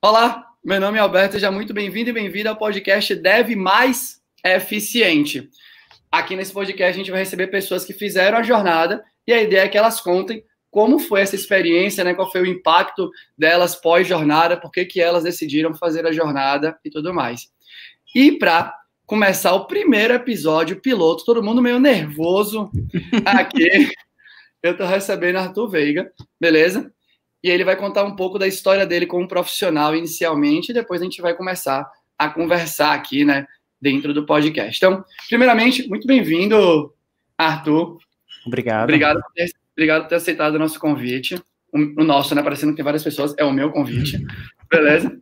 Olá, meu nome é Alberto, seja muito bem-vindo e bem-vinda ao podcast Deve Mais Eficiente. Aqui nesse podcast a gente vai receber pessoas que fizeram a jornada e a ideia é que elas contem como foi essa experiência, né? Qual foi o impacto delas pós-jornada, por que, que elas decidiram fazer a jornada e tudo mais. E para começar o primeiro episódio piloto, todo mundo meio nervoso aqui. Eu estou recebendo Arthur Veiga, beleza? E ele vai contar um pouco da história dele como profissional inicialmente, e depois a gente vai começar a conversar aqui, né, dentro do podcast. Então, primeiramente, muito bem-vindo, Arthur. Obrigado. Obrigado por, ter, obrigado por ter aceitado o nosso convite. O, o nosso, né, parecendo que tem várias pessoas, é o meu convite, beleza?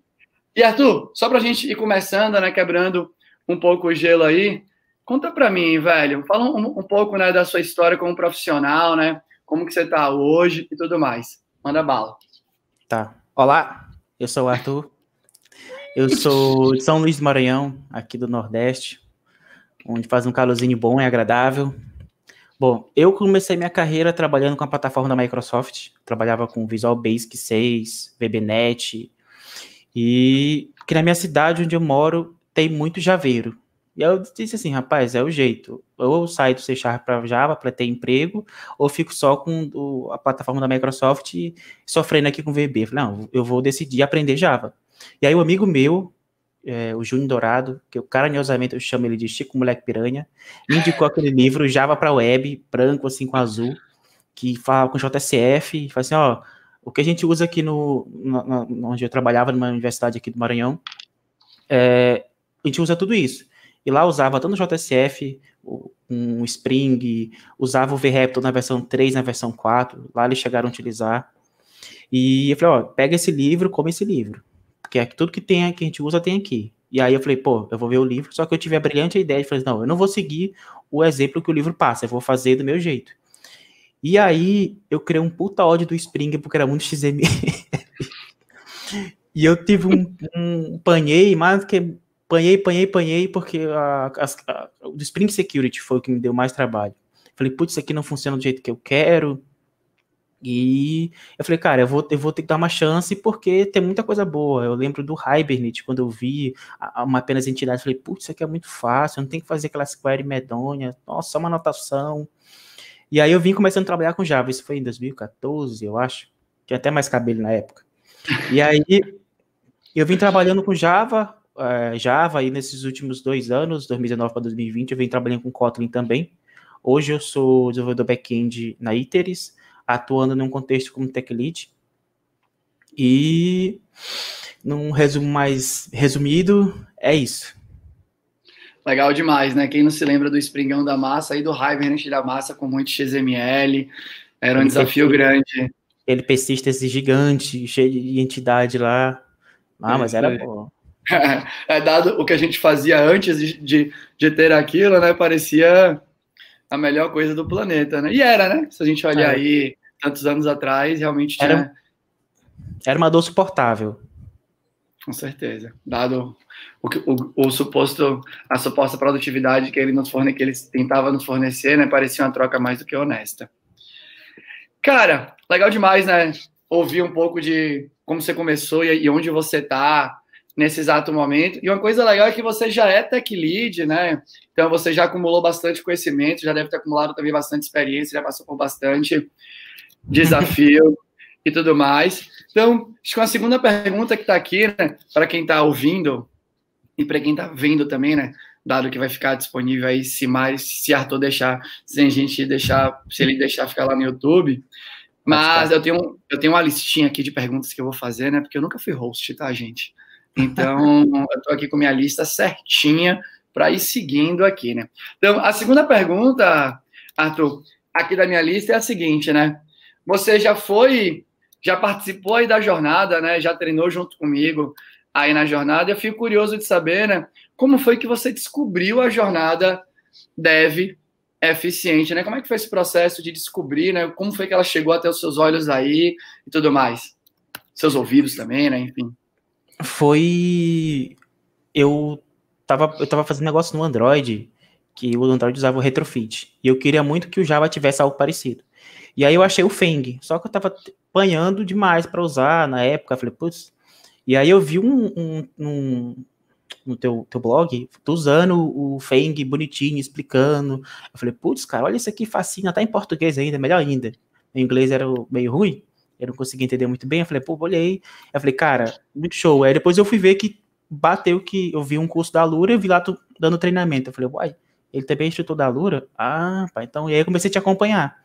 E Arthur, só para a gente ir começando, né, quebrando um pouco o gelo aí, conta para mim, velho, fala um, um pouco, né, da sua história como profissional, né, como que você está hoje e tudo mais. Manda bala. Tá. Olá, eu sou o Arthur. Eu sou de São Luís do Maranhão, aqui do Nordeste, onde faz um calorzinho bom e agradável. Bom, eu comecei minha carreira trabalhando com a plataforma da Microsoft. Trabalhava com Visual Basic 6, VBNet. E que na minha cidade onde eu moro tem muito javeiro. E eu disse assim, rapaz, é o jeito. Ou eu saio do C Sharp para Java para ter emprego, ou fico só com o, a plataforma da Microsoft sofrendo aqui com VB. falei, não, eu vou decidir aprender Java. E aí um amigo meu, é, o Júnior Dourado, que eu carinhosamente eu chamo ele de Chico Moleque Piranha, indicou aquele livro Java para Web, branco assim com azul, que fala com JSF, e fala assim, ó, o que a gente usa aqui no, no onde eu trabalhava, numa universidade aqui do Maranhão, é, a gente usa tudo isso. E lá usava tanto o JSF, um Spring, usava o VRaptor na versão 3, na versão 4, lá eles chegaram a utilizar. E eu falei, ó, pega esse livro, come esse livro. Porque tudo que tem que a gente usa tem aqui. E aí eu falei, pô, eu vou ver o livro, só que eu tive a brilhante ideia de falar, não, eu não vou seguir o exemplo que o livro passa, eu vou fazer do meu jeito. E aí eu criei um puta ódio do Spring, porque era muito XML. e eu tive um, um panhei mais que Panhei, panhei, panhei, porque a, a, a, o Spring Security foi o que me deu mais trabalho. Falei, putz, isso aqui não funciona do jeito que eu quero. E eu falei, cara, eu vou, eu vou ter que dar uma chance porque tem muita coisa boa. Eu lembro do Hibernate, quando eu vi uma apenas entidade, falei, putz, isso aqui é muito fácil, não tem que fazer aquelas query medonha, nossa, só uma anotação. E aí eu vim começando a trabalhar com Java, isso foi em 2014, eu acho. Tinha até mais cabelo na época. E aí eu vim trabalhando com Java, uh, Java aí nesses últimos dois anos, 2019 para 2020, eu venho trabalhando com Kotlin também. Hoje eu sou desenvolvedor back-end na Iteris, atuando num contexto como tech lead. E num resumo mais resumido, é isso. Legal demais, né? Quem não se lembra do Springão da massa e do Hibernate da massa com muito XML, era um ele desafio grande. Ele persiste esse gigante, cheio de entidade lá. Ah, mas era bom. é, dado o que a gente fazia antes de, de, de, ter aquilo, né? Parecia a melhor coisa do planeta, né? E era, né? Se a gente olhar é. aí tantos anos atrás, realmente tinha... Era, era uma dor suportável. Com certeza. Dado o, o, o, suposto, a suposta produtividade que ele nos forne, que ele tentava nos fornecer, né? Parecia uma troca mais do que honesta. Cara, legal demais, né? Ouvir um pouco de como você começou e, e onde você está nesse exato momento. E uma coisa legal é que você já é tech lead, né? Então você já acumulou bastante conhecimento, já deve ter acumulado também bastante experiência, já passou por bastante desafio e tudo mais. Então, acho que uma segunda pergunta que está aqui, né, para quem está ouvindo e para quem está vendo também, né? Dado que vai ficar disponível aí, se mais, se Arthur deixar, se a gente deixar, se ele deixar ficar lá no YouTube. Mas eu tenho, eu tenho uma listinha aqui de perguntas que eu vou fazer, né? Porque eu nunca fui host, tá, gente? Então, eu estou aqui com minha lista certinha para ir seguindo aqui, né? Então, a segunda pergunta, Arthur, aqui da minha lista é a seguinte, né? Você já foi, já participou aí da jornada, né? Já treinou junto comigo aí na jornada. Eu fico curioso de saber, né? Como foi que você descobriu a jornada Dev eficiente, né? Como é que foi esse processo de descobrir, né? Como foi que ela chegou até os seus olhos aí e tudo mais? Seus ouvidos também, né? Enfim foi. Eu tava, eu tava fazendo negócio no Android, que o Android usava o retrofit. E eu queria muito que o Java tivesse algo parecido. E aí eu achei o Feng, só que eu tava apanhando demais para usar na época. Eu falei, putz, E aí eu vi um, um, um no teu, teu blog, tu usando o Feng bonitinho, explicando. Eu falei, putz, cara, olha isso aqui fascina, tá em português ainda, melhor ainda. Em inglês era meio ruim, eu não conseguia entender muito bem. Eu falei, pô, olhei. Eu falei, cara, muito show. Aí depois eu fui ver que bateu que eu vi um curso da Lura e vi lá dando treinamento. Eu falei, uai, ele também é instrutor da Lura? Ah, pá, então. E aí eu comecei a te acompanhar.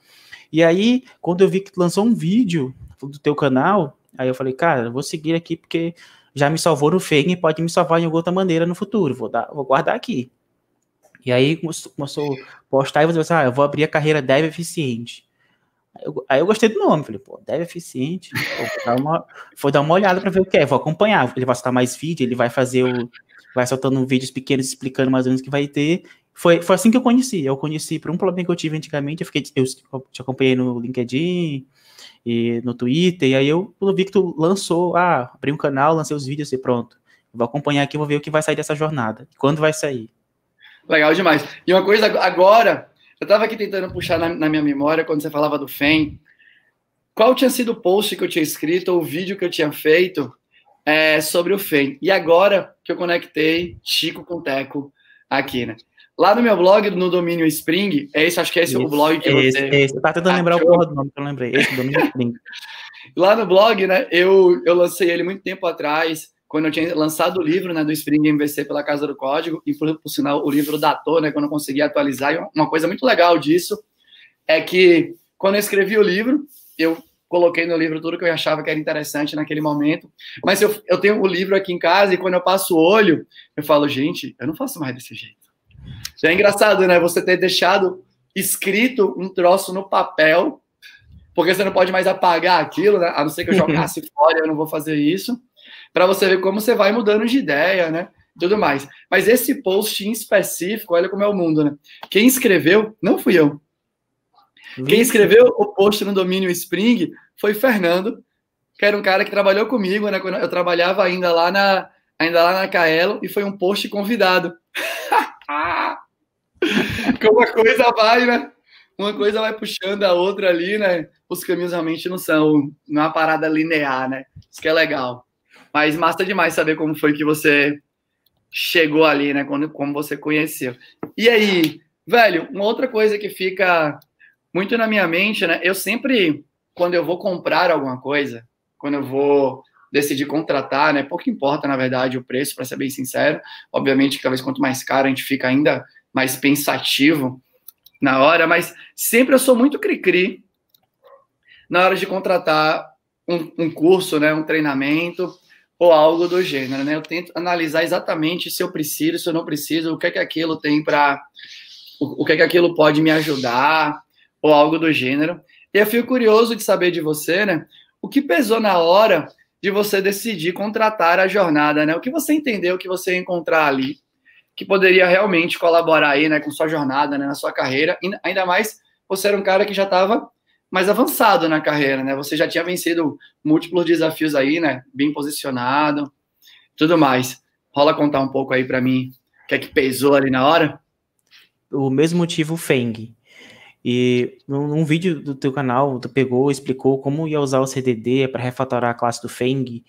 E aí, quando eu vi que tu lançou um vídeo do teu canal, aí eu falei, cara, eu vou seguir aqui porque já me salvou no e pode me salvar de outra maneira no futuro. Vou, dar, vou guardar aqui. E aí começou a postar e você assim, ah, eu vou abrir a carreira Dev Eficiente. Eu, aí eu gostei do nome, falei, pô, Dev Eficiente. Pô, dar uma, foi dar uma olhada para ver o que é, vou acompanhar. Ele vai soltar mais vídeo, ele vai fazer o. Vai soltando vídeos pequenos explicando mais ou menos o que vai ter. Foi, foi assim que eu conheci. Eu conheci por um problema que eu tive antigamente. Eu, fiquei, eu te acompanhei no LinkedIn, e no Twitter, e aí eu, eu vi que tu lançou, ah, abri um canal, lancei os vídeos e pronto. Vou acompanhar aqui, vou ver o que vai sair dessa jornada. Quando vai sair? Legal demais. E uma coisa agora, eu estava aqui tentando puxar na, na, minha memória quando você falava do FEM. Qual tinha sido o post que eu tinha escrito ou o vídeo que eu tinha feito é, sobre o FEM? E agora que eu conectei Chico com Teco aqui, né? Lá no meu blog, no domínio Spring, é esse, acho que é esse, esse o blog que esse, você. Esse, eu tava tentando lembrar o porra do nome que eu lembrei. Esse domínio Spring. Lá no blog, né, eu, eu lancei ele muito tempo atrás, quando eu tinha lançado o livro né, do Spring MVC pela Casa do Código, e por, por sinal o livro datou, né, quando eu consegui atualizar. E uma coisa muito legal disso é que quando eu escrevi o livro, eu coloquei no livro tudo que eu achava que era interessante naquele momento. Mas eu, eu tenho o livro aqui em casa e quando eu passo o olho, eu falo, gente, eu não faço mais desse jeito. Já é engraçado, né? Você ter deixado escrito um troço no papel, porque você não pode mais apagar aquilo, né? A não ser que eu jogasse fora, eu não vou fazer isso. Para você ver como você vai mudando de ideia, né? Tudo mais. Mas esse post em específico, olha como é o mundo, né? Quem escreveu não fui eu. Quem escreveu o post no domínio Spring foi Fernando, que era um cara que trabalhou comigo, né? Quando eu trabalhava ainda lá na, ainda lá na Caelo, e foi um post convidado. Como a coisa vai, né? Uma coisa vai puxando a outra ali, né? Os caminhos realmente não são, é uma parada linear, né? Isso que é legal. Mas massa demais saber como foi que você chegou ali, né? Quando, como você conheceu. E aí, velho, uma outra coisa que fica muito na minha mente, né? Eu sempre, quando eu vou comprar alguma coisa, quando eu vou decidir contratar, né? Pouco importa, na verdade, o preço, para ser bem sincero. Obviamente, cada vez quanto mais caro, a gente fica ainda mais pensativo na hora, mas sempre eu sou muito cri-cri na hora de contratar um, um, curso, né, um treinamento ou algo do gênero, né? Eu tento analisar exatamente se eu preciso, se eu não preciso, o que é que aquilo tem para o, que é que aquilo pode me ajudar ou algo do gênero. E eu fico curioso de saber de você, né? O que pesou na hora de você decidir contratar a jornada, né? O que você entendeu que você ia encontrar ali que poderia realmente colaborar aí, né, com sua jornada, né, na sua carreira. Ainda mais você era um cara que já estava mais avançado na carreira, né? Você já tinha vencido múltiplos desafios aí, né? Bem posicionado, tudo mais. Rola contar um pouco aí para mim o que é que pesou ali na hora? O mesmo motivo Feng. E num, vídeo do teu canal, tu pegou, explicou como ia usar o CDD para refatorar a classe do Feng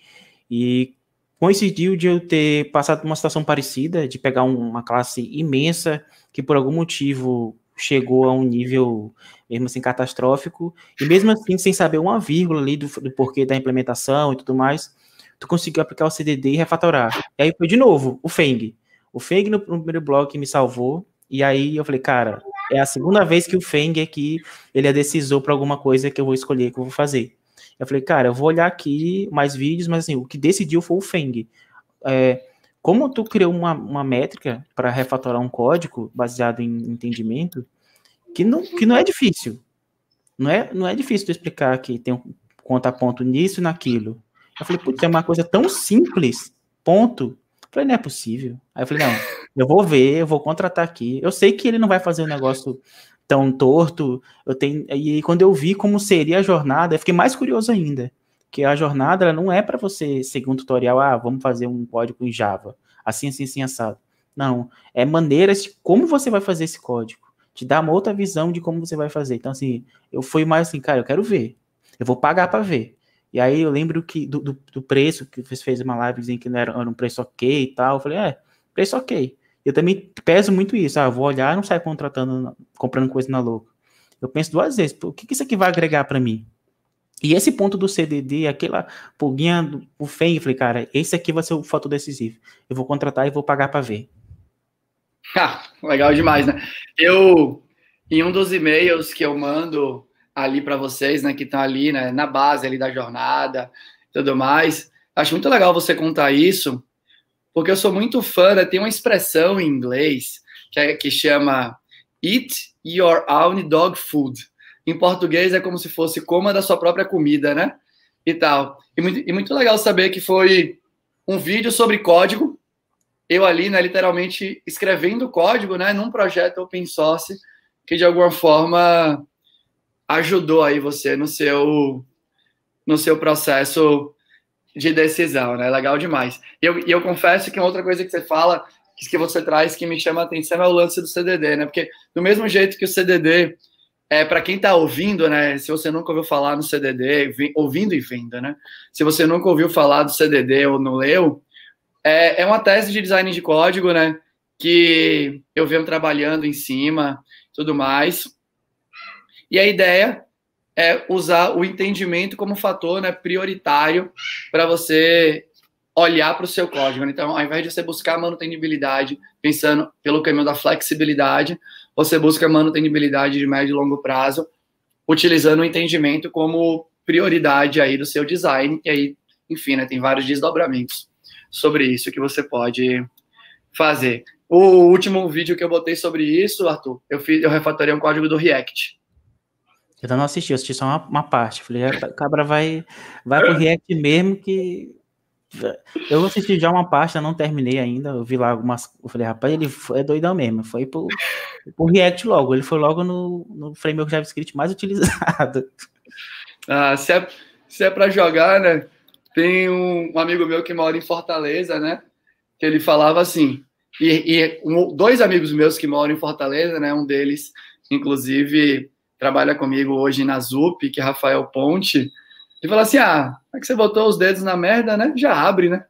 e coincidiu de eu ter passado uma situação parecida, de pegar um, uma classe imensa que por algum motivo chegou a um nível mesmo assim catastrófico, e mesmo assim sem saber uma vírgula ali do, do porquê da implementação e tudo mais, tu conseguiu aplicar o CDD e refatorar. E aí foi de novo o Feng. O Feng no, no primeiro bloco me salvou, e aí eu falei, cara, é a segunda vez que o Feng aqui, ele é decisor para alguma coisa que eu vou escolher, que eu vou fazer. Eu falei, cara, eu vou olhar aqui mais vídeos, mas assim, o que decidiu foi o Feng. É, como tu criou uma, uma métrica para refatorar um código baseado em entendimento, que não, que não é difícil. Não é, não é difícil de explicar que tem um contraponto nisso e naquilo. Eu falei, putz, é uma coisa tão simples, ponto. Eu falei, não é possível. Aí eu falei, não, eu vou ver, eu vou contratar aqui. Eu sei que ele não vai fazer um negócio tão torto. Eu tenho e quando eu vi como seria a jornada, eu fiquei mais curioso ainda, que a jornada não é para você seguir um tutorial, ah, vamos fazer um código em Java, assim assim assim assado. Não, é maneiras de como você vai fazer esse código. Te dá uma outra visão de como você vai fazer. Então assim, eu fui mais assim, cara, eu quero ver. Eu vou pagar para ver. E aí eu lembro que do, do, do preço, que você fez uma live dizendo que não era, era, um preço ok e tal. Eu falei, é, preço ok. Eu também peso muito isso. Ah, vou olhar não sair contratando, comprando coisa na louca. Eu penso duas vezes, o que, que isso aqui vai agregar para mim? E esse ponto do CDD, aquela pulguinha do o eu falei, cara, esse aqui vai ser o fator decisivo. Eu vou contratar e vou pagar para ver. Ah, legal demais, né? Eu, em um dos e-mails que eu mando ali para vocês, né, que estão ali, né, na base ali da jornada, tudo mais, acho muito legal você contar isso, porque eu sou muito fã, né, tem uma expressão em inglês que, é, que chama Eat Your Own Dog Food. Em português é como se fosse coma da sua própria comida, né? E tal. E muito, e muito legal saber que foi um vídeo sobre código, eu ali, né, literalmente escrevendo código, né, num projeto open source que de alguma forma ajudou aí você no seu no seu processo de decisão, né? Legal demais. E eu, eu confesso que outra coisa que você fala, que você traz, que me chama a atenção é o lance do CDD, né? Porque do mesmo jeito que o CDD é para quem está ouvindo, né? Se você nunca ouviu falar no CDD, ouvindo e vendo, né? Se você nunca ouviu falar do CDD ou não leu, é, é uma tese de design de código, né? Que eu venho trabalhando em cima, tudo mais. E a ideia é usar o entendimento como fator né, prioritário para você olhar para o seu código. Então, ao invés de você buscar manutenibilidade pensando pelo caminho da flexibilidade, você busca manutenibilidade de médio e longo prazo, utilizando o entendimento como prioridade aí do seu design. E aí, enfim, né, tem vários desdobramentos sobre isso que você pode fazer. O último vídeo que eu botei sobre isso, Arthur, eu fiz, eu refatorei um código do React. Eu não assisti, eu assisti só uma, uma parte. Falei, o cabra vai, vai pro React mesmo que. Eu assisti já uma parte, eu não terminei ainda. Eu vi lá algumas. Eu falei, rapaz, ele foi, é doidão mesmo. Foi pro, pro React logo. Ele foi logo no, no framework JavaScript mais utilizado. Ah, se é, se é para jogar, né? Tem um, amigo meu que mora em Fortaleza, né? Que ele falava assim. E, e um, dois amigos meus que moram em Fortaleza, né? Um deles, inclusive, trabalha comigo hoje na ZUP, que é Rafael Ponte. E fala assim: ah, é que você botou os dedos na merda, né? Já abre, né?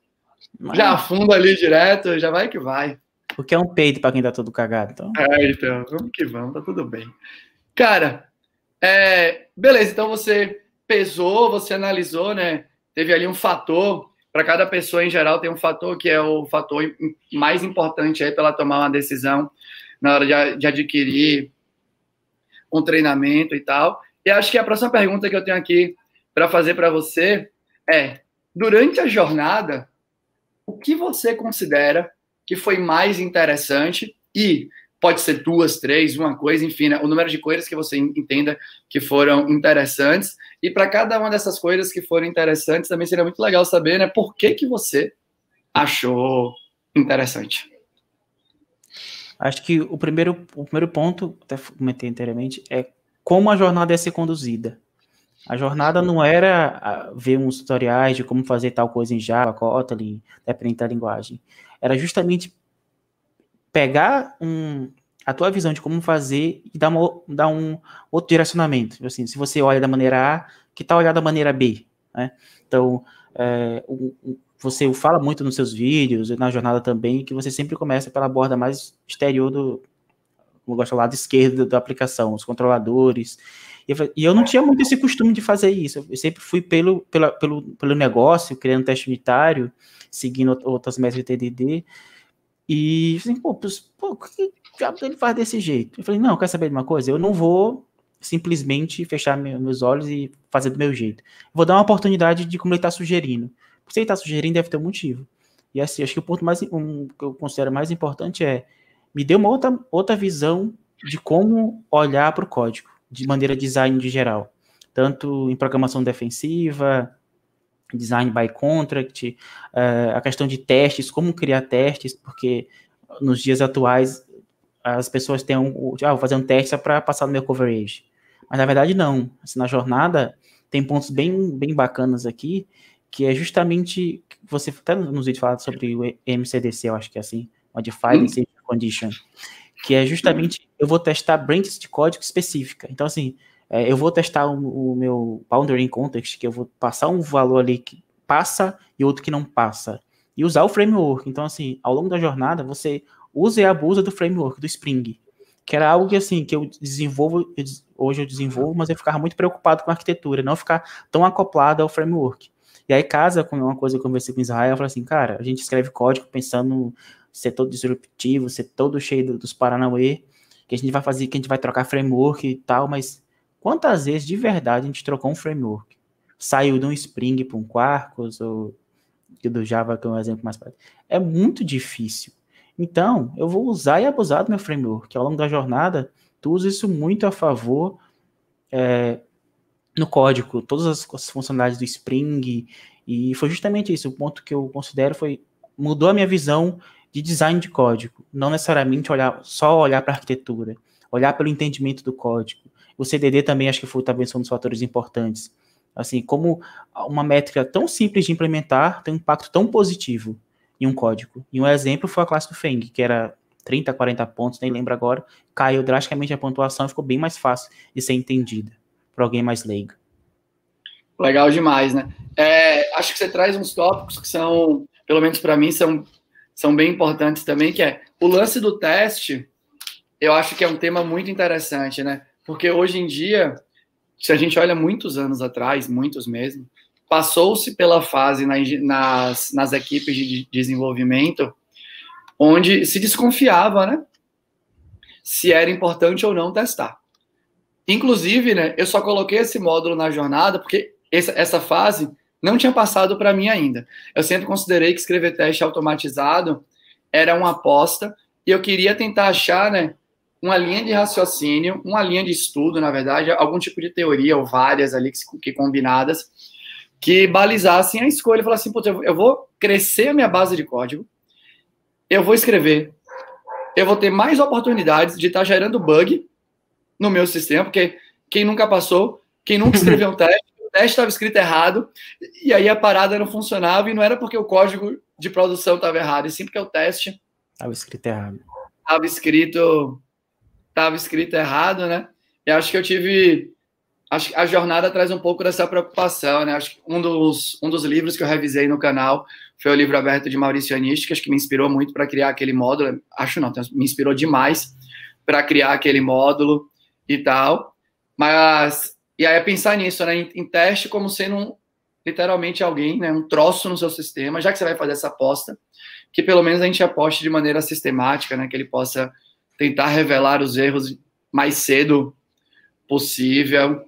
Mas... Já afunda ali direto, já vai que vai. Porque é um peito para quem tá todo cagado. Então. É, então, vamos que vamos, tá tudo bem. Cara, é, beleza, então você pesou, você analisou, né? teve ali um fator, para cada pessoa em geral tem um fator que é o fator mais importante aí para ela tomar uma decisão na hora de, de adquirir um treinamento e tal. E acho que a próxima pergunta que eu tenho aqui para fazer para você é: durante a jornada, o que você considera que foi mais interessante e pode ser duas, três, uma coisa, enfim, né? o número de coisas que você entenda que foram interessantes. E para cada uma dessas coisas que foram interessantes, também seria muito legal saber, né, por que que você achou interessante. Acho que o primeiro, o primeiro ponto, até comentei anteriormente, é como a jornada ia ser conduzida. A jornada não era ver uns tutoriais de como fazer tal coisa em Java, Kotlin, dependendo da linguagem. Era justamente pegar um, a tua visão de como fazer e dar, uma, dar um outro direcionamento. Tipo assim, se você olha da maneira A, que tal olhar da maneira B? Né? Então, é, o, o, você fala muito nos seus vídeos e na jornada também que você sempre começa pela borda mais exterior do, como eu gosto, lado esquerdo da aplicação, os controladores. E eu não tinha muito esse costume de fazer isso. Eu sempre fui pelo, pela, pelo, pelo negócio, criando teste unitário, seguindo outras métodos de TDD. E assim, pô, pô, que diabo ele faz desse jeito? Eu falei, não, quer saber de uma coisa? Eu não vou simplesmente fechar meus olhos e fazer do meu jeito. Vou dar uma oportunidade de como ele está sugerindo. Se ele está sugerindo, deve ter um motivo. E assim, acho que o ponto mais um, que eu considero mais importante é me dê uma outra, outra visão de como olhar para o código, de maneira design de geral. Tanto em programação defensiva, design by contract, uh, a questão de testes, como criar testes, porque nos dias atuais as pessoas têm um, ah, vou fazer um teste para passar no meu coverage. Mas na verdade não. Assim, na jornada tem pontos bem, bem bacanas aqui, que é justamente você até nos vídeos falado sobre o MCDC, eu acho que é assim, Modified hum. Condition, que é justamente eu vou testar branches de código específica. Então assim, é, eu vou testar o, o, meu boundary context, que eu vou passar um valor ali que passa e outro que não passa. E usar o framework. Então, assim, ao longo da jornada, você usa e abusa do framework, do Spring. Que era algo que, assim, que eu desenvolvo, eu, hoje eu desenvolvo, mas eu ficava muito preocupado com a arquitetura, não ficar tão acoplado ao framework. E aí casa com uma coisa que eu conversei com Israel, eu falei assim, cara, a gente escreve código pensando ser todo disruptivo, ser todo cheio dos Paranauê, que a gente vai fazer, que a gente vai trocar framework e tal, mas quantas vezes de verdade a gente trocou um framework? Saiu de um Spring para um Quarkus, ou do Java, que é um exemplo mais prático. É muito difícil. Então, eu vou usar e abusar do meu framework. Ao longo da jornada, tu usa isso muito a favor é, no código, todas as, as funcionalidades do Spring, e foi justamente isso. O ponto que eu considero foi mudou a minha visão de design de código, não necessariamente olhar só olhar para a arquitetura, olhar pelo entendimento do código. O CDD também acho que foi também um dos fatores importantes. Assim, como uma métrica tão simples de implementar tem um impacto tão positivo em um código. E um exemplo foi a classe do Feng, que era 30, 40 pontos, nem lembro agora, caiu drasticamente a pontuação e ficou bem mais fácil de ser entendida para alguém mais leigo. Legal demais, né? É, acho que você traz uns tópicos que são, pelo menos para mim, são, são bem importantes também, que é o lance do teste, eu acho que é um tema muito interessante, né? Porque hoje em dia, se a gente olha muitos anos atrás, muitos mesmo, passou-se pela fase nas, nas equipes de desenvolvimento onde se desconfiava, né? Se era importante ou não testar. Inclusive, né, eu só coloquei esse módulo na jornada porque essa, essa fase não tinha passado para mim ainda. Eu sempre considerei que escrever teste automatizado era uma aposta e eu queria tentar achar, né, uma linha de raciocínio, uma linha de estudo, na verdade, algum tipo de teoria ou várias ali que, que combinadas que balizassem a escolha. Falar assim, eu vou crescer a minha base de código, eu vou escrever, eu vou ter mais oportunidades de estar tá gerando bug no meu sistema, porque quem nunca passou, quem nunca escreveu um teste, teste estava escrito errado, e aí a parada não funcionava, e não era porque o código de produção estava errado, e sim porque o teste estava escrito errado. Estava escrito, estava escrito errado, né? E acho que eu tive acho que a jornada traz um pouco dessa preocupação, né? Acho que um dos, um dos livros que eu revisei no canal foi o livro aberto de Maurício Anísticas, que me inspirou muito para criar aquele módulo. Acho não, me inspirou demais para criar aquele módulo e tal. Mas, e aí é pensar nisso, né? Em, em teste como sendo um, literalmente alguém, né? Um troço no seu sistema, já que você vai fazer essa aposta, que pelo menos a gente aposte de maneira sistemática, né? Que ele possa tentar revelar os erros mais cedo possível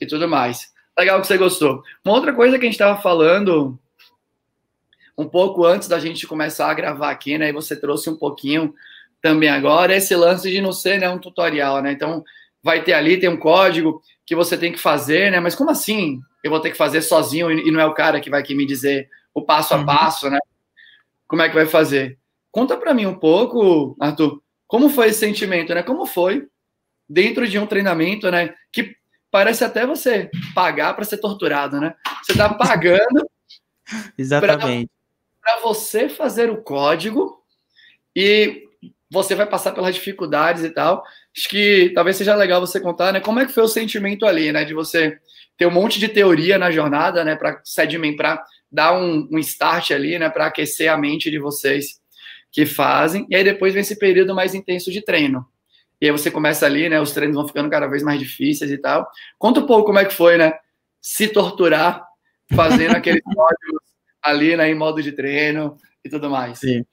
e tudo mais. Legal que você gostou. Uma outra coisa que a gente estava falando um pouco antes da gente começar a gravar aqui, né? E você trouxe um pouquinho também agora, esse lance de não ser né, um tutorial, né? Então, vai ter ali, tem um código que você tem que fazer, né? Mas como assim eu vou ter que fazer sozinho e não é o cara que vai aqui me dizer o passo a uhum. passo, né? Como é que vai fazer? Conta para mim um pouco, Arthur, como foi esse sentimento, né? Como foi dentro de um treinamento, né? Que parece até você pagar para ser torturado, né? Você está pagando. Exatamente. Para você fazer o código e você vai passar pelas dificuldades e tal. Acho que talvez seja legal você contar, né? Como é que foi o sentimento ali, né? De você ter um monte de teoria na jornada, né? Para sedimentar, dar um, um start ali, né? Para aquecer a mente de vocês que fazem. E aí depois vem esse período mais intenso de treino. E aí você começa ali, né? Os treinos vão ficando cada vez mais difíceis e tal. Conta um pouco como é que foi, né? Se torturar fazendo aqueles códigos ali, né? Em modo de treino e tudo mais. Sim.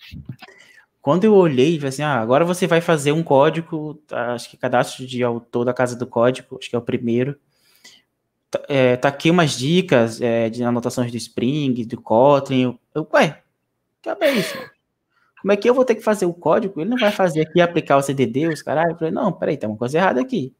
Quando eu olhei, assim, ah, agora você vai fazer um código, acho que cadastro de autor da casa do código, acho que é o primeiro. Tá, é, tá aqui umas dicas é, de anotações do Spring, do Kotlin. Eu, ué, que é isso? Como é que eu vou ter que fazer o código? Ele não vai fazer aqui aplicar o CDD, os caras. Eu falei, não, peraí, tem uma coisa errada aqui.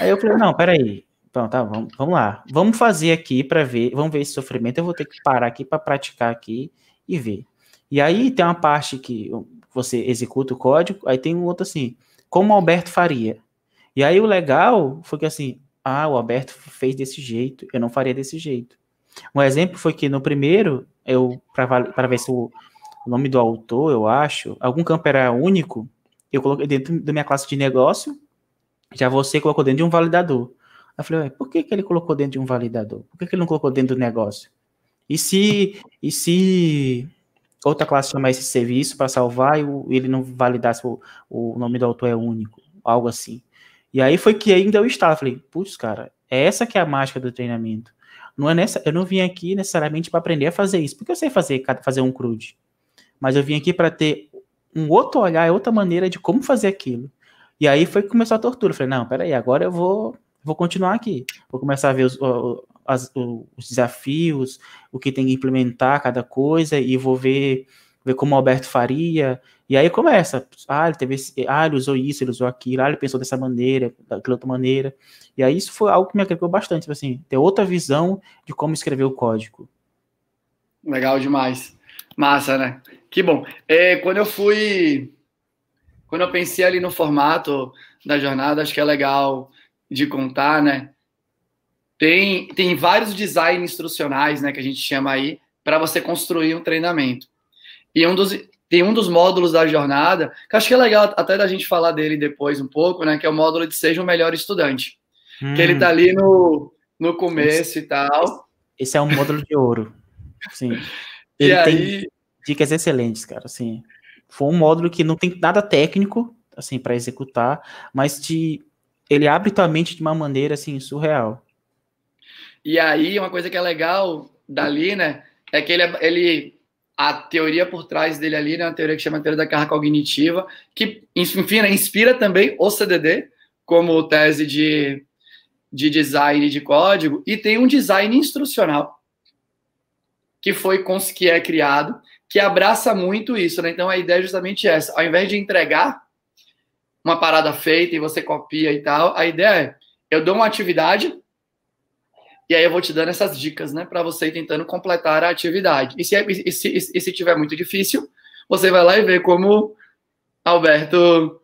Aí eu falei, não, peraí. Então, tá, vamos, vamos lá. Vamos fazer aqui para ver, vamos ver esse sofrimento. Eu vou ter que parar aqui para praticar aqui e ver. E aí tem uma parte que você executa o código, aí tem um outro assim, como o Alberto faria. E aí o legal foi que assim, ah, o Alberto fez desse jeito, eu não faria desse jeito. Um exemplo foi que no primeiro, eu para ver se o, o nome do autor, eu acho, algum campo era único, eu coloquei dentro da minha classe de negócio, já você colocou dentro de um validador. eu falei, ué, por que, que ele colocou dentro de um validador? Por que, que ele não colocou dentro do negócio? E se, e se outra classe chamar esse serviço para salvar e ele não validasse o, o nome do autor é único, algo assim. E aí foi que ainda eu estava, falei, putz, cara, é essa que é a mágica do treinamento. Não é nessa, eu não vim aqui necessariamente para aprender a fazer isso, porque eu sei fazer, fazer um crude. Mas eu vim aqui para ter um outro olhar, outra maneira de como fazer aquilo. E aí foi que começou a tortura. Eu falei, não, peraí, agora eu vou, vou continuar aqui. Vou começar a ver os, as, os desafios, o que tem que implementar cada coisa, e vou ver, ver como o Alberto faria. E aí começa. Ah, ele teve esse, ah, ele usou isso, ele usou aquilo, ah, ele pensou dessa maneira, daquela outra maneira. E aí isso foi algo que me agregou bastante, tipo assim, ter outra visão de como escrever o código. Legal demais. Massa, né? Que bom. É, quando eu fui. Quando eu pensei ali no formato da jornada, acho que é legal de contar, né? Tem, tem vários designs instrucionais, né, que a gente chama aí, para você construir um treinamento. E um dos, tem um dos módulos da jornada, que acho que é legal até da gente falar dele depois um pouco, né, que é o módulo de Seja o Melhor Estudante. Hum. Que ele tá ali no, no começo esse, e tal. Esse é um módulo de ouro. Sim. Ele e tem aí... dicas excelentes, cara, assim. Foi um módulo que não tem nada técnico, assim, para executar, mas te, ele abre tua mente de uma maneira, assim, surreal. E aí, uma coisa que é legal dali, né, é que ele, ele a teoria por trás dele ali, né, uma teoria que chama teoria da carga cognitiva, que, enfim, né, inspira também o CDD como tese de, de design de código, e tem um design instrucional que foi que é criado, que abraça muito isso, né? Então a ideia é justamente essa. Ao invés de entregar uma parada feita e você copia e tal, a ideia é eu dou uma atividade e aí eu vou te dando essas dicas, né, para você ir tentando completar a atividade. E se, é, e, se, e se tiver muito difícil, você vai lá e vê como Alberto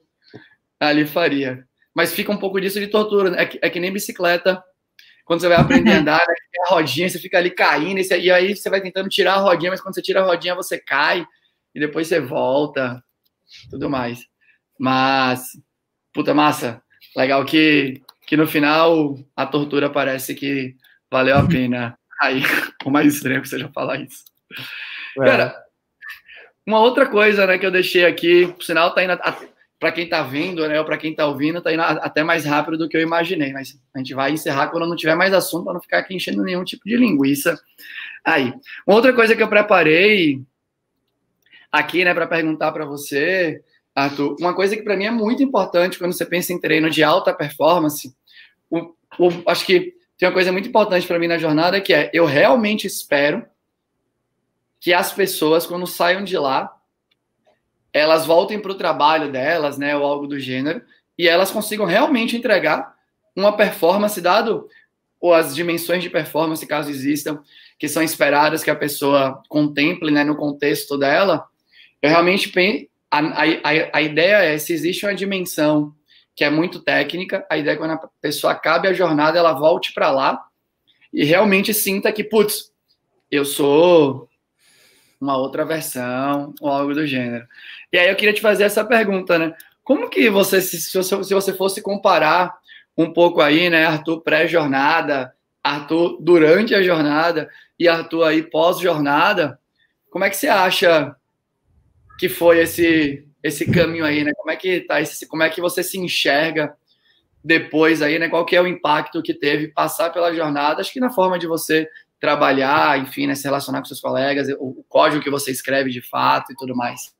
ali faria. Mas fica um pouco disso de tortura, né? é, que, é que nem bicicleta. Quando você vai aprender a andar, né, a rodinha, você fica ali caindo, e aí você vai tentando tirar a rodinha, mas quando você tira a rodinha, você cai, e depois você volta, tudo mais. Mas, puta massa, legal que, que no final a tortura parece que valeu a pena. Aí, o mais estranho que seja falar isso. É. Cara, uma outra coisa, né, que eu deixei aqui, por sinal, tá indo para quem tá vendo, né, ou para quem tá ouvindo, tá indo até mais rápido do que eu imaginei, mas a gente vai encerrar quando não tiver mais assunto, para não ficar aqui enchendo nenhum tipo de linguiça. Aí, uma outra coisa que eu preparei aqui, né, para perguntar para você, Arthur, uma coisa que para mim é muito importante quando você pensa em treino de alta performance, o, o, acho que tem uma coisa muito importante para mim na jornada que é eu realmente espero que as pessoas quando saiam de lá elas voltem para o trabalho delas, né, ou algo do gênero, e elas consigam realmente entregar uma performance dado ou as dimensões de performance caso existam que são esperadas que a pessoa contemple, né, no contexto dela. Eu realmente a, a, a ideia é se existe uma dimensão que é muito técnica. A ideia é que quando a pessoa acabe a jornada, ela volte para lá e realmente sinta que, putz, eu sou uma outra versão ou algo do gênero. E aí eu queria te fazer essa pergunta, né? Como que você, se você fosse comparar um pouco aí, né, Arthur pré-jornada, Arthur durante a jornada e Arthur aí pós-jornada, como é que você acha que foi esse esse caminho aí, né? Como é que tá esse, como é que você se enxerga depois aí, né? Qual que é o impacto que teve passar pela jornada? Acho que na forma de você trabalhar, enfim, né, se relacionar com seus colegas, o, o código que você escreve de fato e tudo mais.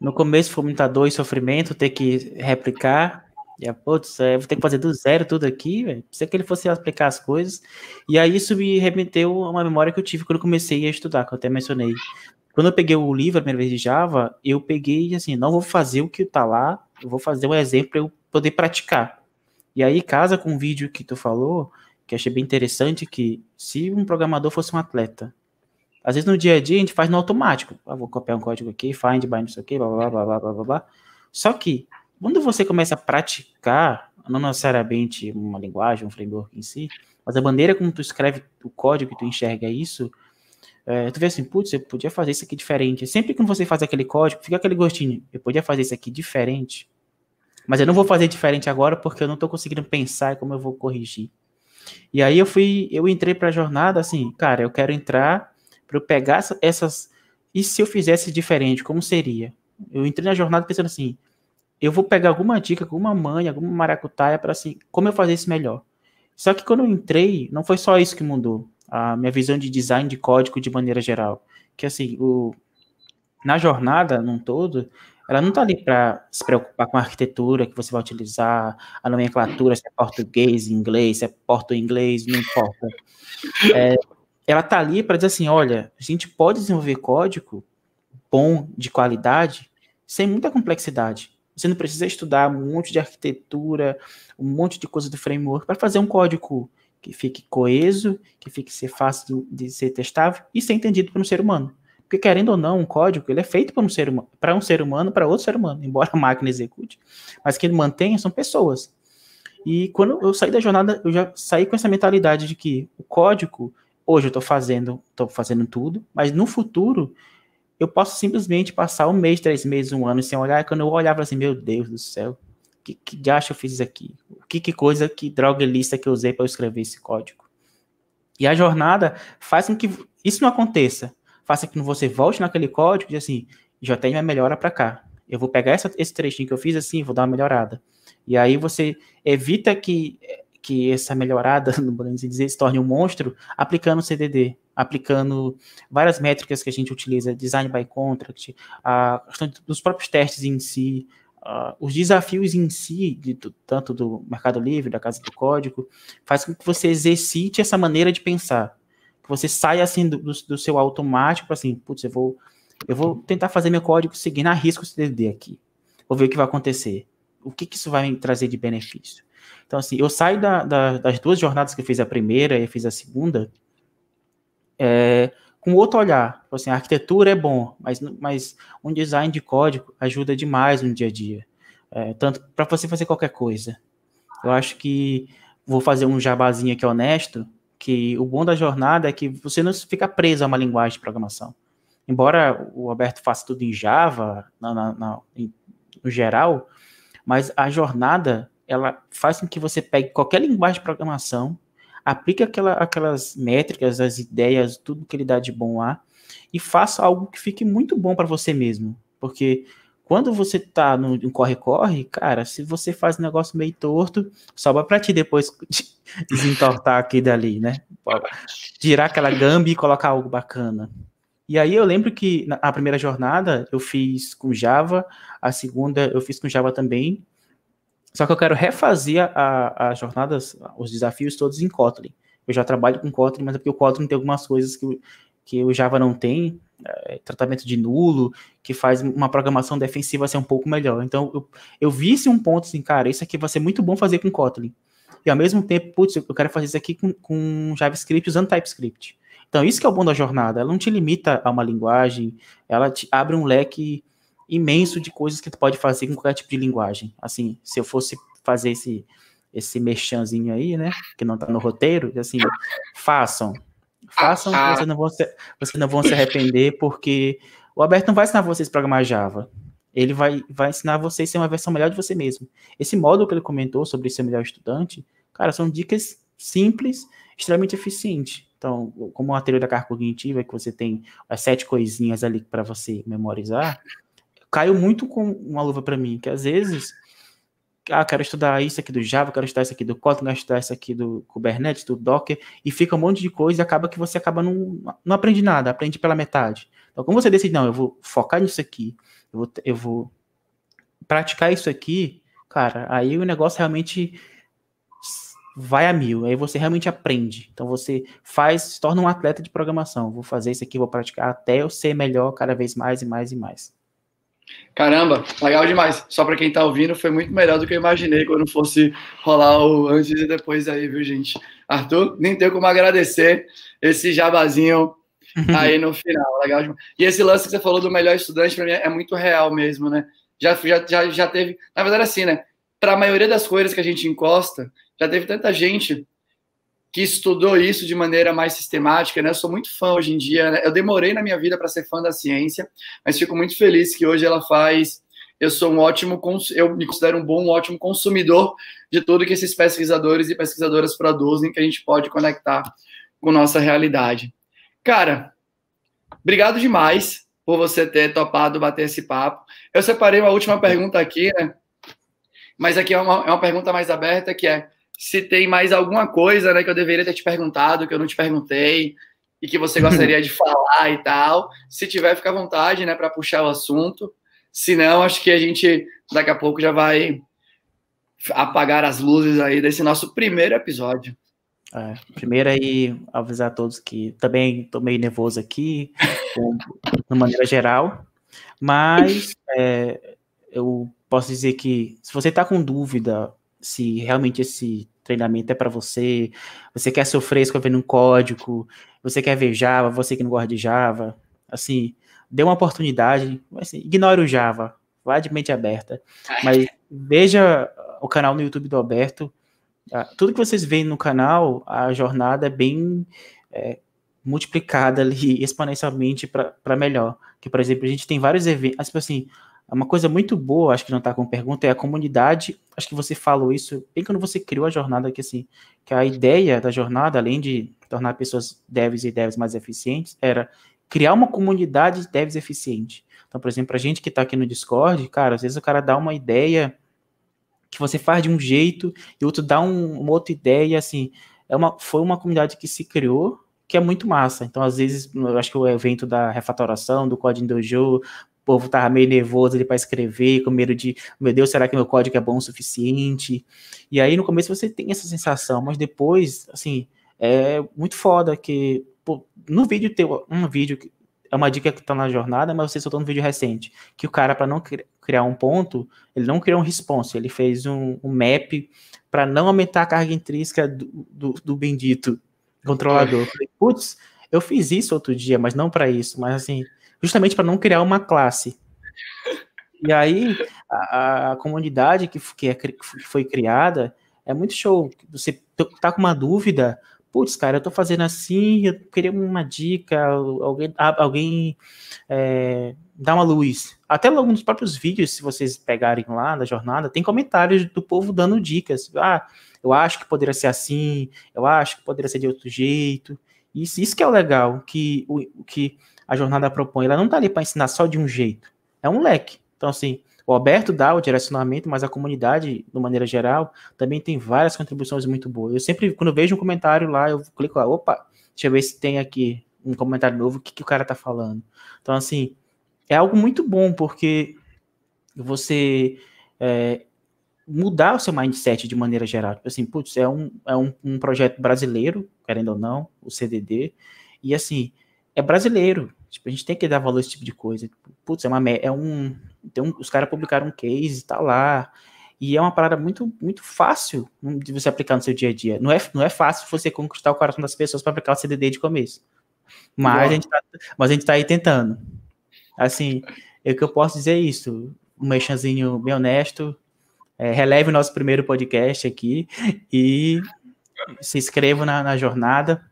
No começo foi muita dor e sofrimento, ter que replicar. E, putz, eu vou ter que fazer do zero tudo aqui, velho. Precisa que ele fosse aplicar as coisas. E aí isso me remeteu a uma memória que eu tive quando eu comecei a estudar, que eu até mencionei. Quando eu peguei o livro a primeira vez de Java, eu peguei assim, não vou fazer o que tá lá, eu vou fazer um exemplo para eu poder praticar. E aí casa com o vídeo que tu falou, que achei bem interessante, que se um programador fosse um atleta, às vezes no dia a dia a gente faz no automático. Ah, vou copiar um código aqui, find, bind, não sei o quê, blá, blá, blá, blá, blá, blá, blá. Só que, quando você começa a praticar, não necessariamente uma linguagem, um framework em si, mas a maneira como tu escreve o código que tu enxerga isso, é, tu vê assim, putz, eu podia fazer isso aqui diferente. Sempre que você faz aquele código, fica aquele gostinho, eu podia fazer isso aqui diferente. Mas eu não vou fazer diferente agora porque eu não estou conseguindo pensar como eu vou corrigir. E aí eu fui, eu entrei para a jornada assim, cara, eu quero entrar para eu pegar essas. E se eu fizesse diferente, como seria? Eu entrei na jornada pensando assim, eu vou pegar alguma dica, alguma mãe, alguma maracutaia para assim, como eu fazer isso melhor. Só que quando eu entrei, não foi só isso que mudou. A minha visão de design de código de maneira geral. Que assim, o, na jornada, num todo, ela não está ali para se preocupar com a arquitetura que você vai utilizar, a nomenclatura, se é português, inglês, se é porto-inglês, não importa. É, ela está ali para dizer assim, olha, a gente pode desenvolver código bom, de qualidade, sem muita complexidade. Você não precisa estudar um monte de arquitetura, um monte de coisa do framework para fazer um código que fique coeso, que fique ser fácil de, ser testável e ser entendido por um ser humano. Porque querendo ou não, um código ele é feito para um ser humano, para um ser humano, para outro ser humano, embora a máquina execute, mas quem mantém são pessoas. E quando eu saí da jornada, eu já saí com essa mentalidade de que o código hoje eu estou fazendo, estou fazendo tudo, mas no futuro eu posso simplesmente passar um mês, três meses, um ano sem olhar, e quando eu olhava assim, meu Deus do céu, que, que gasto eu fiz aqui? Que, que coisa, que droga lista que eu usei para escrever esse código? E a jornada faz com que isso não aconteça faça com que você volte naquele código e assim, já tem minha melhora para cá. Eu vou pegar essa, esse trechinho que eu fiz assim, vou dar uma melhorada. E aí você evita que, que essa melhorada, não podemos dizer, se torne um monstro, aplicando o CDD, aplicando várias métricas que a gente utiliza, design by contract, a questão dos próprios testes em si, uh, os desafios em si, de, tanto do Mercado Livre, da Casa do Código, faz com que você exercite essa maneira de pensar que você saia assim do, do seu automático, assim, putz, eu vou, eu vou tentar fazer meu código seguindo a risco CDD aqui. Vou ver o que vai acontecer. O que, que isso vai trazer de benefício. Então, assim, eu saio da, da, das duas jornadas que eu fiz a primeira e fiz a segunda é, com outro olhar. Assim, a arquitetura é bom, mas, mas um design de código ajuda demais no dia a dia. É, tanto para você fazer qualquer coisa. Eu acho que vou fazer um jabazinho aqui honesto que o bom da jornada é que você não fica preso a uma linguagem de programação. Embora o Alberto faça tudo em Java, na, na, na, em, no geral, mas a jornada ela faz com que você pegue qualquer linguagem de programação, aplique aquela, aquelas métricas, as ideias, tudo que ele dá de bom lá, e faça algo que fique muito bom para você mesmo. Porque quando você tá no corre-corre, cara, se você faz um negócio meio torto, sobra para ti depois desentortar aqui dali, né? Tirar aquela gambi e colocar algo bacana. E aí eu lembro que na primeira jornada eu fiz com Java, a segunda eu fiz com Java também. Só que eu quero refazer as jornadas, os desafios todos em Kotlin. Eu já trabalho com Kotlin, mas é porque o Kotlin tem algumas coisas que, que o Java não tem, é, tratamento de nulo, que faz uma programação defensiva ser um pouco melhor. Então, eu, eu vi esse um ponto assim, cara, isso aqui vai ser muito bom fazer com Kotlin. E ao mesmo tempo, putz, eu quero fazer isso aqui com, com JavaScript usando TypeScript. Então, isso que é o bom da jornada. Ela não te limita a uma linguagem, ela te abre um leque imenso de coisas que tu pode fazer com qualquer tipo de linguagem. Assim, se eu fosse fazer esse esse mexanzinho aí, né, que não tá no roteiro, assim, façam, Façam, ah, vocês, não vão se, vocês não vão se arrepender, porque o Alberto não vai ensinar vocês a programar Java. Ele vai, vai ensinar vocês a ser uma versão melhor de você mesmo. Esse módulo que ele comentou sobre ser melhor estudante, cara, são dicas simples, extremamente eficientes. Então, como a teoria da carga cognitiva, que você tem as sete coisinhas ali para você memorizar, caiu muito com uma luva para mim, que às vezes ah, quero estudar isso aqui do Java, quero estudar isso aqui do Kotlin, quero estudar isso aqui do Kubernetes, do Docker, e fica um monte de coisa e acaba que você acaba não, não aprende nada, aprende pela metade. Então, como você decide, não, eu vou focar nisso aqui, eu vou, eu vou praticar isso aqui, cara, aí o negócio realmente vai a mil, aí você realmente aprende. Então você faz, se torna um atleta de programação. Vou fazer isso aqui, vou praticar até eu ser melhor cada vez mais e mais e mais. Caramba, legal demais. Só para quem está ouvindo, foi muito melhor do que eu imaginei quando fosse rolar o antes e depois aí, viu, gente? Arthur, nem tenho como agradecer esse jabazinho aí no final. Legal demais. E esse lance que você falou do melhor estudante, para mim, é muito real mesmo, né? Já, já, já, já teve. Na verdade, assim, né? Para a maioria das coisas que a gente encosta, já teve tanta gente que estudou isso de maneira mais sistemática, né? Eu sou muito fã hoje em dia, né? Eu demorei na minha vida para ser fã da ciência, mas fico muito feliz que hoje ela faz eu sou um ótimo, eu me considero um bom, um ótimo consumidor de tudo que esses pesquisadores e pesquisadoras produzem, que a gente pode conectar com nossa realidade. Cara, obrigado demais por você ter topado bater esse papo. Eu separei uma última pergunta aqui, né? Mas aqui é uma, é uma pergunta mais aberta, que é se tem mais alguma coisa né, que eu deveria ter te perguntado, que eu não te perguntei, e que você gostaria de falar e tal. Se tiver, fica à vontade, né, para puxar o assunto. Se não, acho que a gente daqui a pouco já vai apagar as luzes aí desse nosso primeiro episódio. É, primeiro aí, avisar a todos que também estou meio nervoso aqui, de maneira geral, mas é, eu posso dizer que se você está com dúvida se realmente esse treinamento é para você, você quer sofrer escrevendo um código, você quer ver Java, você que não gosta de Java, assim, dê uma oportunidade, assim, ignore o Java, vá de mente aberta, mas veja o canal no YouTube do Alberto, ah, tudo que vocês veem no canal, a jornada é bem é, multiplicada ali exponencialmente para melhor, que, por exemplo, a gente tem vários eventos, tipo assim, uma coisa muito boa, acho que não está com pergunta, é a comunidade. Acho que você falou isso bem quando você criou a jornada, que assim, que a ideia da jornada, além de tornar pessoas devs e devs mais eficientes, era criar uma comunidade de devs eficiente. Então, por exemplo, a gente que está aqui no Discord, cara, às vezes o cara dá uma ideia que você faz de um jeito e o outro dá um, uma outra ideia, assim, é uma, foi uma comunidade que se criou que é muito massa. Então, às vezes, eu acho que o evento da refatoração, do Código Dojo, o povo tava meio nervoso ali para escrever, com medo de, meu Deus, será que meu código é bom o suficiente? E aí no começo você tem essa sensação, mas depois, assim, é muito foda que pô, no vídeo tem um vídeo que é uma dica que tá na jornada, mas você soltou um vídeo recente, que o cara para não criar um ponto, ele não criou um response, ele fez um, um map para não aumentar a carga intrínseca do, do, do bendito controlador. Putz, eu fiz isso outro dia, mas não para isso, mas assim, justamente para não criar uma classe. E aí, a, a comunidade que, que, é, que foi criada é muito show. Você tá com uma dúvida, putz, cara, eu tô fazendo assim, eu queria uma dica, alguém, alguém é, dá uma luz. Até logo nos próprios vídeos, se vocês pegarem lá na jornada, tem comentários do povo dando dicas. Ah, eu acho que poderia ser assim, eu acho que poderia ser de outro jeito. Isso, isso que é o legal, que que a jornada propõe. Ela não está ali para ensinar só de um jeito. É um leque. Então, assim, o Alberto dá o direcionamento, mas a comunidade, de maneira geral, também tem várias contribuições muito boas. Eu sempre, quando vejo um comentário lá, eu clico lá, opa, deixa eu ver se tem aqui um comentário novo, o que, que o cara tá falando. Então, assim, é algo muito bom, porque você é, mudar o seu mindset de maneira geral. Tipo assim, putz, é, um, é um, um projeto brasileiro, querendo ou não, o CDD, e assim, é brasileiro. Tipo, a gente tem que dar valor a esse tipo de coisa. Putz, é uma é um, então os caras publicaram um case, tá lá. E é uma parada muito muito fácil de você aplicar no seu dia a dia. Não é, não é fácil você conquistar o coração das pessoas para aplicar o CDD de começo. Mas a, gente tá, mas a gente tá aí tentando. Assim, o que eu posso dizer é isso. Um mexanzinho bem honesto. É, releve o nosso primeiro podcast aqui e se inscreva na, na jornada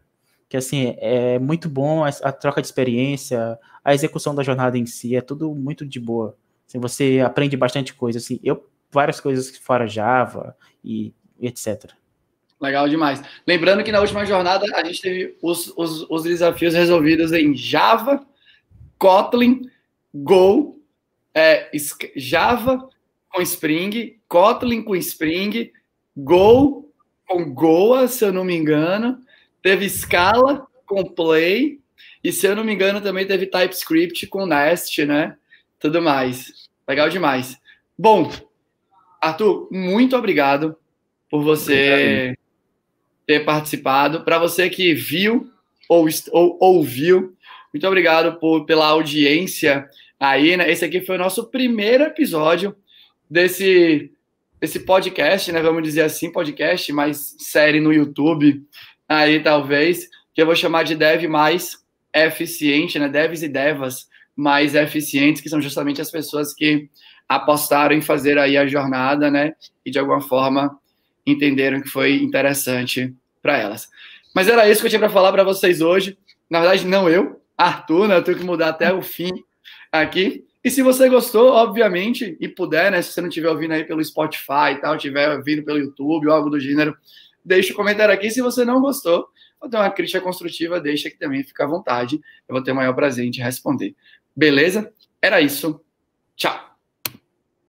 que assim é muito bom a, troca de experiência, a execução da jornada em si é tudo muito de boa. Assim, você aprende bastante coisa, assim, eu várias coisas fora Java e, e etc. Legal demais. Lembrando que na última jornada a gente teve os, os, os desafios resolvidos em Java, Kotlin, Go, é, Java com Spring, Kotlin com Spring, Go com Goa, se eu não me engano, Teve Scala com Play. E se eu não me engano, também teve TypeScript com Nest, né? Tudo mais. Legal demais. Bom, Arthur, muito obrigado por você obrigado. ter participado. Para você que viu ou, ou ouviu, muito obrigado por, pela audiência aí, né? Esse aqui foi o nosso primeiro episódio desse, desse podcast, né? Vamos dizer assim, podcast, mais série no YouTube aí talvez, que eu vou chamar de dev mais eficiente, né? Devs e devas mais eficientes, que são justamente as pessoas que apostaram em fazer aí a jornada, né? E de alguma forma entenderam que foi interessante para elas. Mas era isso que eu tinha para falar para vocês hoje. Na verdade, não eu, Arthur, né? Eu tenho que mudar até o fim aqui. E se você gostou, obviamente, e puder, né? Se você não estiver ouvindo aí pelo Spotify e tal, estiver ouvindo pelo YouTube ou algo do gênero, deixa o um comentário aqui. Se você não gostou, ou tem uma crítica construtiva, deixa que também fica à vontade. Eu vou ter o maior prazer em te responder. Beleza? Era isso. Tchau.